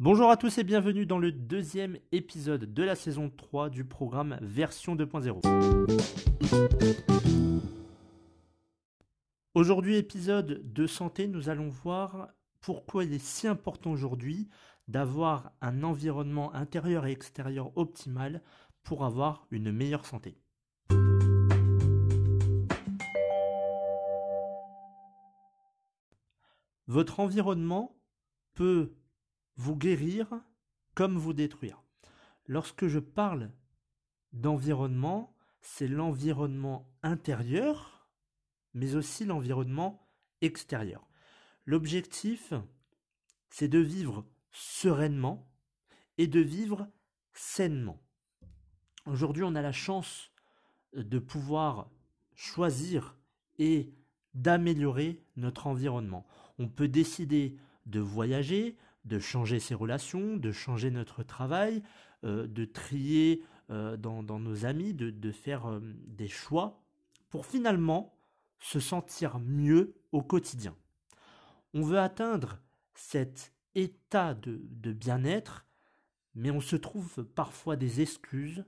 Bonjour à tous et bienvenue dans le deuxième épisode de la saison 3 du programme Version 2.0. Aujourd'hui, épisode de santé, nous allons voir pourquoi il est si important aujourd'hui d'avoir un environnement intérieur et extérieur optimal pour avoir une meilleure santé. Votre environnement peut vous guérir comme vous détruire. Lorsque je parle d'environnement, c'est l'environnement intérieur, mais aussi l'environnement extérieur. L'objectif, c'est de vivre sereinement et de vivre sainement. Aujourd'hui, on a la chance de pouvoir choisir et d'améliorer notre environnement. On peut décider de voyager, de changer ses relations, de changer notre travail, euh, de trier euh, dans, nos amis, de, faire euh, des choix pour finalement se sentir mieux au quotidien. On veut atteindre cet état de, de bien-être, mais on se trouve parfois des excuses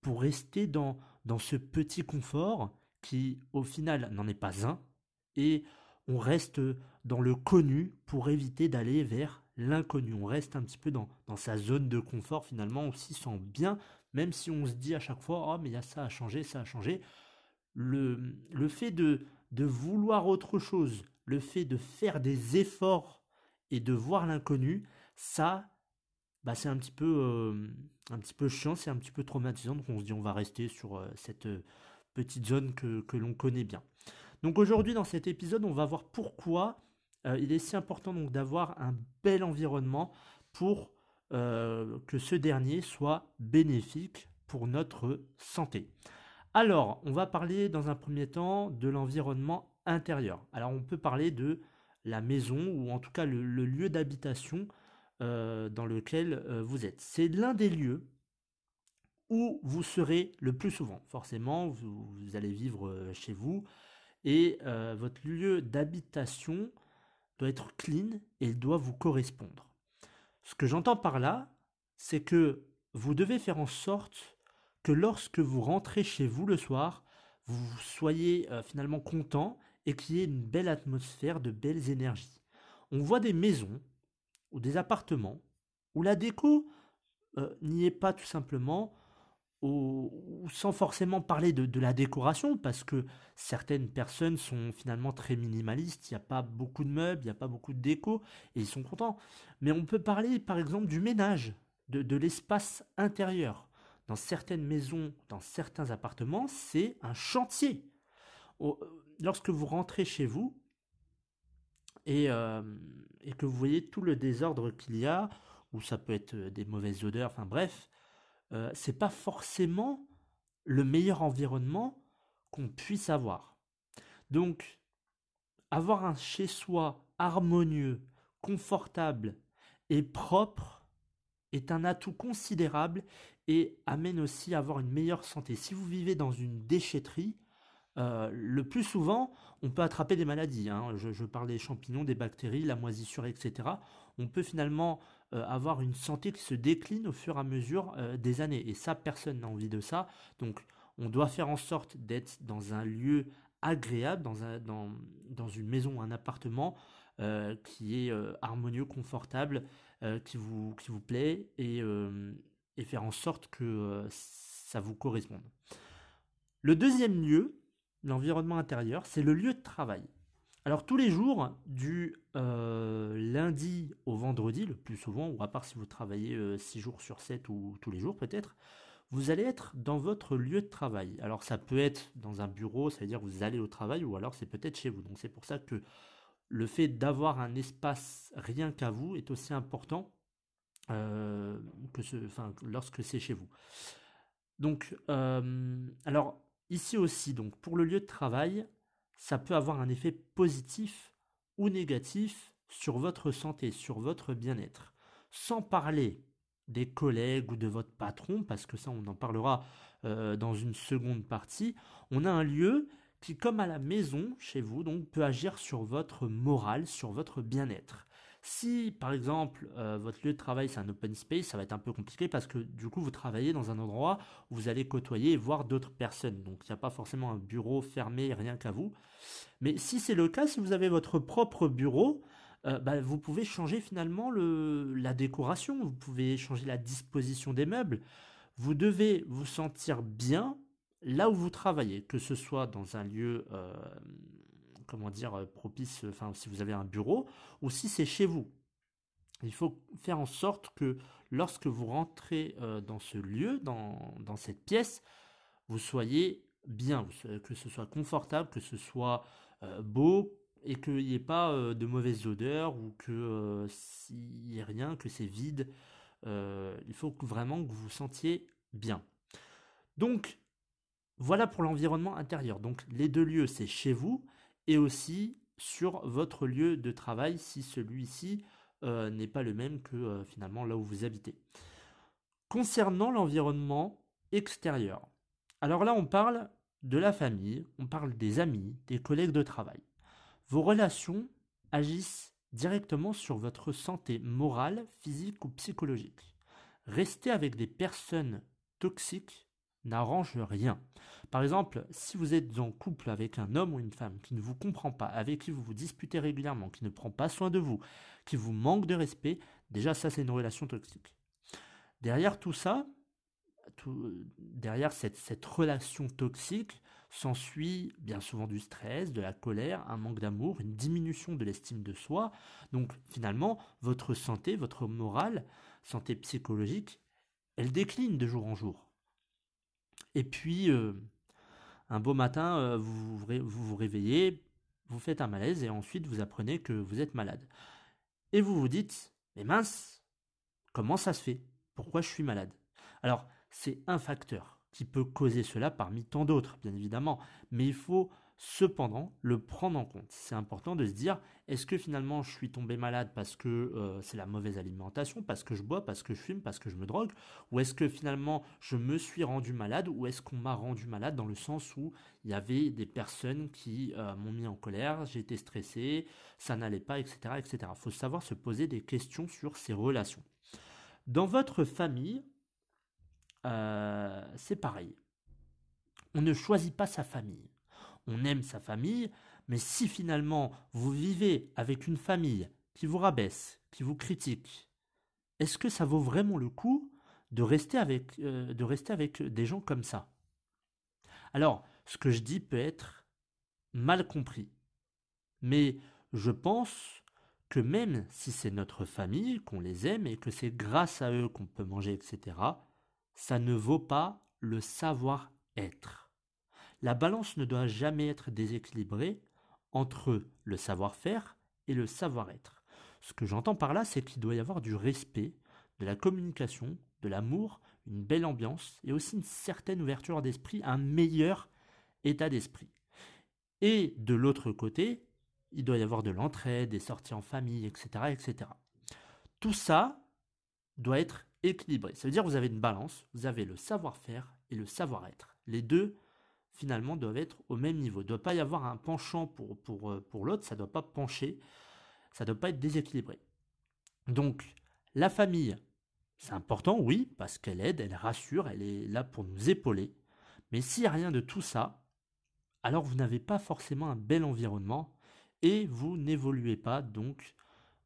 pour rester dans, dans ce petit confort qui, au final, n'en est pas un, et on reste dans le connu pour éviter d'aller vers l'inconnu. On reste un petit peu dans, sa zone de confort finalement, on s'y sent bien, même si on se dit à chaque fois, oh mais il y a ça à changer, ça a changé. Le, le fait de, de vouloir autre chose, le fait de faire des efforts et de voir l'inconnu, ça, bah c'est un petit peu, euh, un petit peu chiant, c'est un petit peu traumatisant. Donc on se dit on va rester sur euh, cette euh, petite zone que, que l'on connaît bien. Donc aujourd'hui dans cet épisode, on va voir pourquoi euh, il est si important donc d'avoir un bel environnement pour euh, que ce dernier soit bénéfique pour notre santé. Alors, on va parler dans un premier temps de l'environnement intérieur. Alors, on peut parler de la maison ou en tout cas le, lieu d'habitation euh, dans lequel vous êtes. C'est l'un des lieux où vous serez le plus souvent. Forcément, vous, allez vivre chez vous et votre lieu d'habitation doit être clean et il doit vous correspondre. Ce que j'entends par là, c'est que vous devez faire en sorte que lorsque vous rentrez chez vous le soir, vous soyez euh, finalement content et qu'il y ait une belle atmosphère, de belles énergies. On voit des maisons ou des appartements où la déco euh, n'y est pas tout simplement sans forcément parler de, la décoration, parce que certaines personnes sont finalement très minimalistes, il n'y a pas beaucoup de meubles, il n'y a pas beaucoup de déco, et ils sont contents. Mais on peut parler par exemple du ménage, de, l'espace intérieur. Dans certaines maisons, dans certains appartements, c'est un chantier. Lorsque vous rentrez chez vous et, euh, et que vous voyez tout le désordre qu'il y a, ou ça peut être des mauvaises odeurs, enfin bref, euh, c'est pas forcément le meilleur environnement qu'on puisse avoir. Donc, avoir un chez-soi harmonieux, confortable et propre est un atout considérable et amène aussi à avoir une meilleure santé. Si vous vivez dans une déchetterie, euh, le plus souvent, on peut attraper des maladies. Hein. Je, je, parle des champignons, des bactéries, la moisissure, etc. On peut finalement euh, avoir une santé qui se décline au fur et à mesure euh, des années. Et ça, personne n'a envie de ça. Donc, on doit faire en sorte d'être dans un lieu agréable, dans, un, dans, dans une maison, un appartement euh, qui est harmonieux, confortable, qui, vous, plaît et faire en sorte que ça vous corresponde. Le deuxième lieu, l'environnement intérieur, c'est le lieu de travail. Alors tous les jours, du euh, lundi au vendredi, le plus souvent, ou à part si vous travaillez 6 euh, jours sur 7 ou tous les jours peut-être, vous allez être dans votre lieu de travail. Alors ça peut être dans un bureau, ça veut dire vous allez au travail, ou alors c'est peut-être chez vous. Donc c'est pour ça que le fait d'avoir un espace rien qu'à vous est aussi important euh, que lorsque c'est chez vous. Donc, euh, alors ici aussi, donc pour le lieu de travail, ça peut avoir un effet positif ou négatif sur votre santé, sur votre bien-être. Sans parler des collègues ou de votre patron, parce que ça on en parlera euh, dans une seconde partie, on a un lieu qui, comme à la maison chez vous, donc peut agir sur votre morale, sur votre bien-être. Si, par exemple, euh, votre lieu de travail c'est un open space, ça va être un peu compliqué parce que du coup, vous travaillez dans un endroit où vous allez côtoyer et voir d'autres personnes. Donc, il n'y a pas forcément un bureau fermé, rien qu'à vous. Mais si c'est le cas, si vous avez votre propre bureau, euh, bah, vous pouvez changer finalement le, la décoration, vous pouvez changer la disposition des meubles. Vous devez vous sentir bien là où vous travaillez, que ce soit dans un lieu euh, comment dire, euh, propice, enfin, si vous avez un bureau, ou si c'est chez vous. Il faut faire en sorte que lorsque vous rentrez euh, dans ce lieu, dans, cette pièce, vous soyez bien, que ce soit confortable, que ce soit euh, beau et qu'il n'y ait pas de mauvaises odeurs ou que s'il n'y ait rien, que c'est vide. il faut vraiment que vous vous sentiez bien. Donc, voilà pour l'environnement intérieur. Donc, les deux lieux, c'est chez vous et aussi sur votre lieu de travail si celui-ci euh, n'est pas le même que euh, finalement là où vous habitez. Concernant l'environnement extérieur, alors là on parle de la famille, on parle des amis, des collègues de travail. Vos relations agissent directement sur votre santé morale, physique ou psychologique. Rester avec des personnes toxiques n'arrange rien. Par exemple, si vous êtes en couple avec un homme ou une femme qui ne vous comprend pas, avec qui vous vous disputez régulièrement, qui ne prend pas soin de vous, qui vous manque de respect, déjà ça c'est une relation toxique. Derrière tout ça, derrière cette, cette relation toxique, s'ensuit bien souvent du stress, de la colère, un manque d'amour, une diminution de l'estime de soi. Donc finalement, votre santé, votre morale, santé psychologique, elle décline de jour en jour. Et puis, euh, un beau matin, euh, vous, vous, vous réveillez, vous faites un malaise et ensuite vous apprenez que vous êtes malade. Et vous vous dites, mais mince, comment ça se fait? Pourquoi je suis malade? Alors, c'est un facteur qui peut causer cela parmi tant d'autres, bien évidemment, mais il faut Cependant, le prendre en compte. C'est important de se dire, est-ce que finalement je suis tombé malade parce que euh, c'est la mauvaise alimentation, parce que je bois, parce que je fume, parce que je me drogue, ou est-ce que finalement je me suis rendu malade, ou est-ce qu'on m'a rendu malade dans le sens où il y avait des personnes qui euh, m'ont mis en colère, j'étais stressé, ça n'allait pas, etc. etc. Il faut savoir se poser des questions sur ces relations. Dans votre famille, euh, c'est pareil. On ne choisit pas sa famille on aime sa famille, mais si finalement vous vivez avec une famille qui vous rabaisse, qui vous critique, est-ce que ça vaut vraiment le coup de rester avec, euh, de rester avec des gens comme ça? Alors, ce que je dis peut être mal compris, mais je pense que même si c'est notre famille, qu'on les aime et que c'est grâce à eux qu'on peut manger, etc., ça ne vaut pas le savoir-être. La balance ne doit jamais être déséquilibrée entre le savoir-faire et le savoir-être. Ce que j'entends par là, c'est qu'il doit y avoir du respect, de la communication, de l'amour, une belle ambiance et aussi une certaine ouverture d'esprit, un meilleur état d'esprit. Et de l'autre côté, il doit y avoir de l'entraide, des sorties en famille, etc., etc. Tout ça doit être équilibré. Ça veut dire que vous avez une balance, vous avez le savoir-faire et le savoir-être. Les deux finalement doivent être au même niveau. Il ne doit pas y avoir un penchant pour, pour, euh, pour l'autre, ça ne doit pas pencher, ça ne doit pas être déséquilibré. Donc, la famille, c'est important, oui, parce qu'elle aide, elle rassure, elle est là pour nous épauler. Mais s'il n'y a rien de tout ça, alors vous n'avez pas forcément un bel environnement et vous n'évoluez pas, donc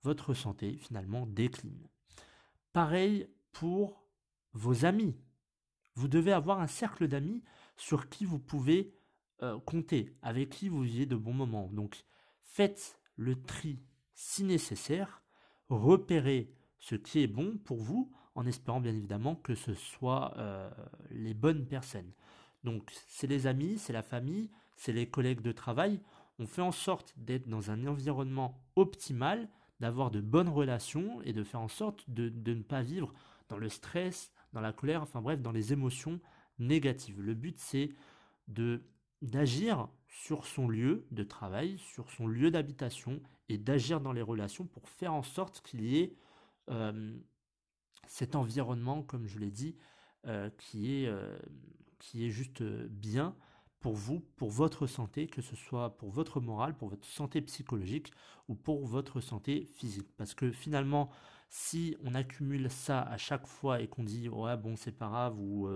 votre santé finalement décline. Pareil pour vos amis. Vous devez avoir un cercle d'amis sur qui vous pouvez euh, compter, avec qui vous vivez de bons moments. Donc faites le tri si nécessaire, repérez ce qui est bon pour vous en espérant bien évidemment que ce soit euh, les bonnes personnes. Donc c'est les amis, c'est la famille, c'est les collègues de travail. On fait en sorte d'être dans un environnement optimal, d'avoir de bonnes relations et de faire en sorte de, de ne pas vivre dans le stress, dans la colère, enfin bref, dans les émotions négatives. Le but c'est de d'agir sur son lieu de travail, sur son lieu d'habitation et d'agir dans les relations pour faire en sorte qu'il y ait cet environnement, comme je l'ai dit, qui, est, qui est juste bien pour vous, pour votre santé, que ce soit pour votre morale, pour votre santé psychologique ou pour votre santé physique. Parce que finalement, si on accumule ça à chaque fois et qu'on dit ouais bon c'est pas grave ou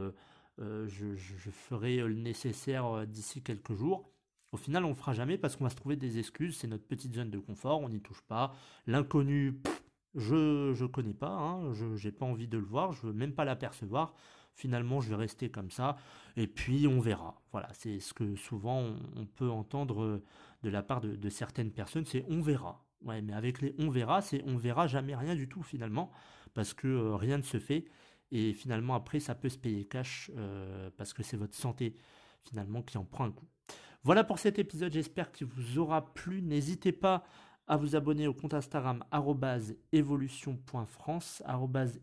euh, je, ferai le nécessaire euh, d'ici quelques jours. Au final, on ne fera jamais parce qu'on va se trouver des excuses. C'est notre petite zone de confort, on n'y touche pas. L'inconnu, je ne connais pas, hein, je n'ai pas envie de le voir, je veux même pas l'apercevoir. Finalement, je vais rester comme ça, et puis on verra. Voilà, c'est ce que souvent on, peut entendre euh, de la part de, certaines personnes, c'est on verra. Ouais, mais avec les on verra, c'est on verra jamais rien du tout finalement, parce que rien ne se fait. Et finalement, après, ça peut se payer cash euh, parce que c'est votre santé finalement qui en prend un coup. Voilà pour cet épisode, j'espère qu'il vous aura plu. N'hésitez pas à vous abonner au compte Instagram evolution.france.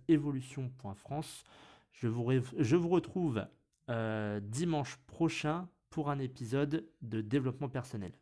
evolution.france. Je vous, retrouve euh, dimanche prochain pour un épisode de développement personnel.